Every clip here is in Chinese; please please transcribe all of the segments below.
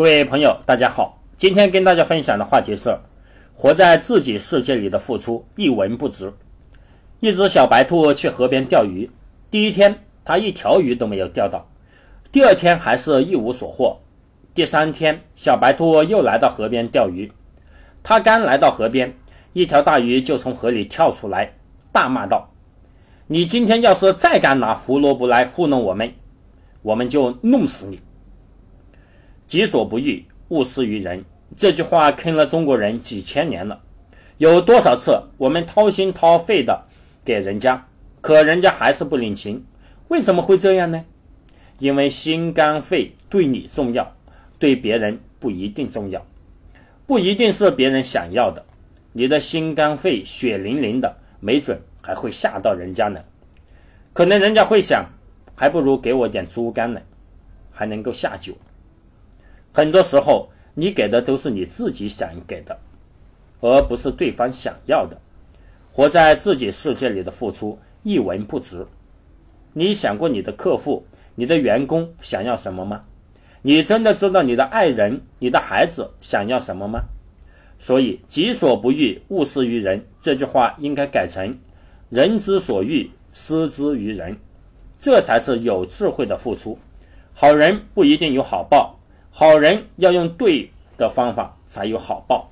各位朋友，大家好。今天跟大家分享的话题是：活在自己世界里的付出一文不值。一只小白兔去河边钓鱼，第一天它一条鱼都没有钓到，第二天还是一无所获。第三天，小白兔又来到河边钓鱼，它刚来到河边，一条大鱼就从河里跳出来，大骂道：“你今天要是再敢拿胡萝卜来糊弄我们，我们就弄死你！”己所不欲，勿施于人。这句话坑了中国人几千年了。有多少次我们掏心掏肺的给人家，可人家还是不领情？为什么会这样呢？因为心肝肺对你重要，对别人不一定重要，不一定是别人想要的。你的心肝肺血淋淋的，没准还会吓到人家呢。可能人家会想，还不如给我点猪肝呢，还能够下酒。很多时候，你给的都是你自己想给的，而不是对方想要的。活在自己世界里的付出一文不值。你想过你的客户、你的员工想要什么吗？你真的知道你的爱人、你的孩子想要什么吗？所以“己所不欲，勿施于人”这句话应该改成“人之所欲，施之于人”，这才是有智慧的付出。好人不一定有好报。好人要用对的方法才有好报。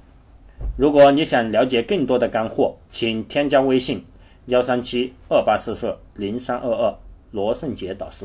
如果你想了解更多的干货，请添加微信：幺三七二八四四零三二二，罗胜杰导师。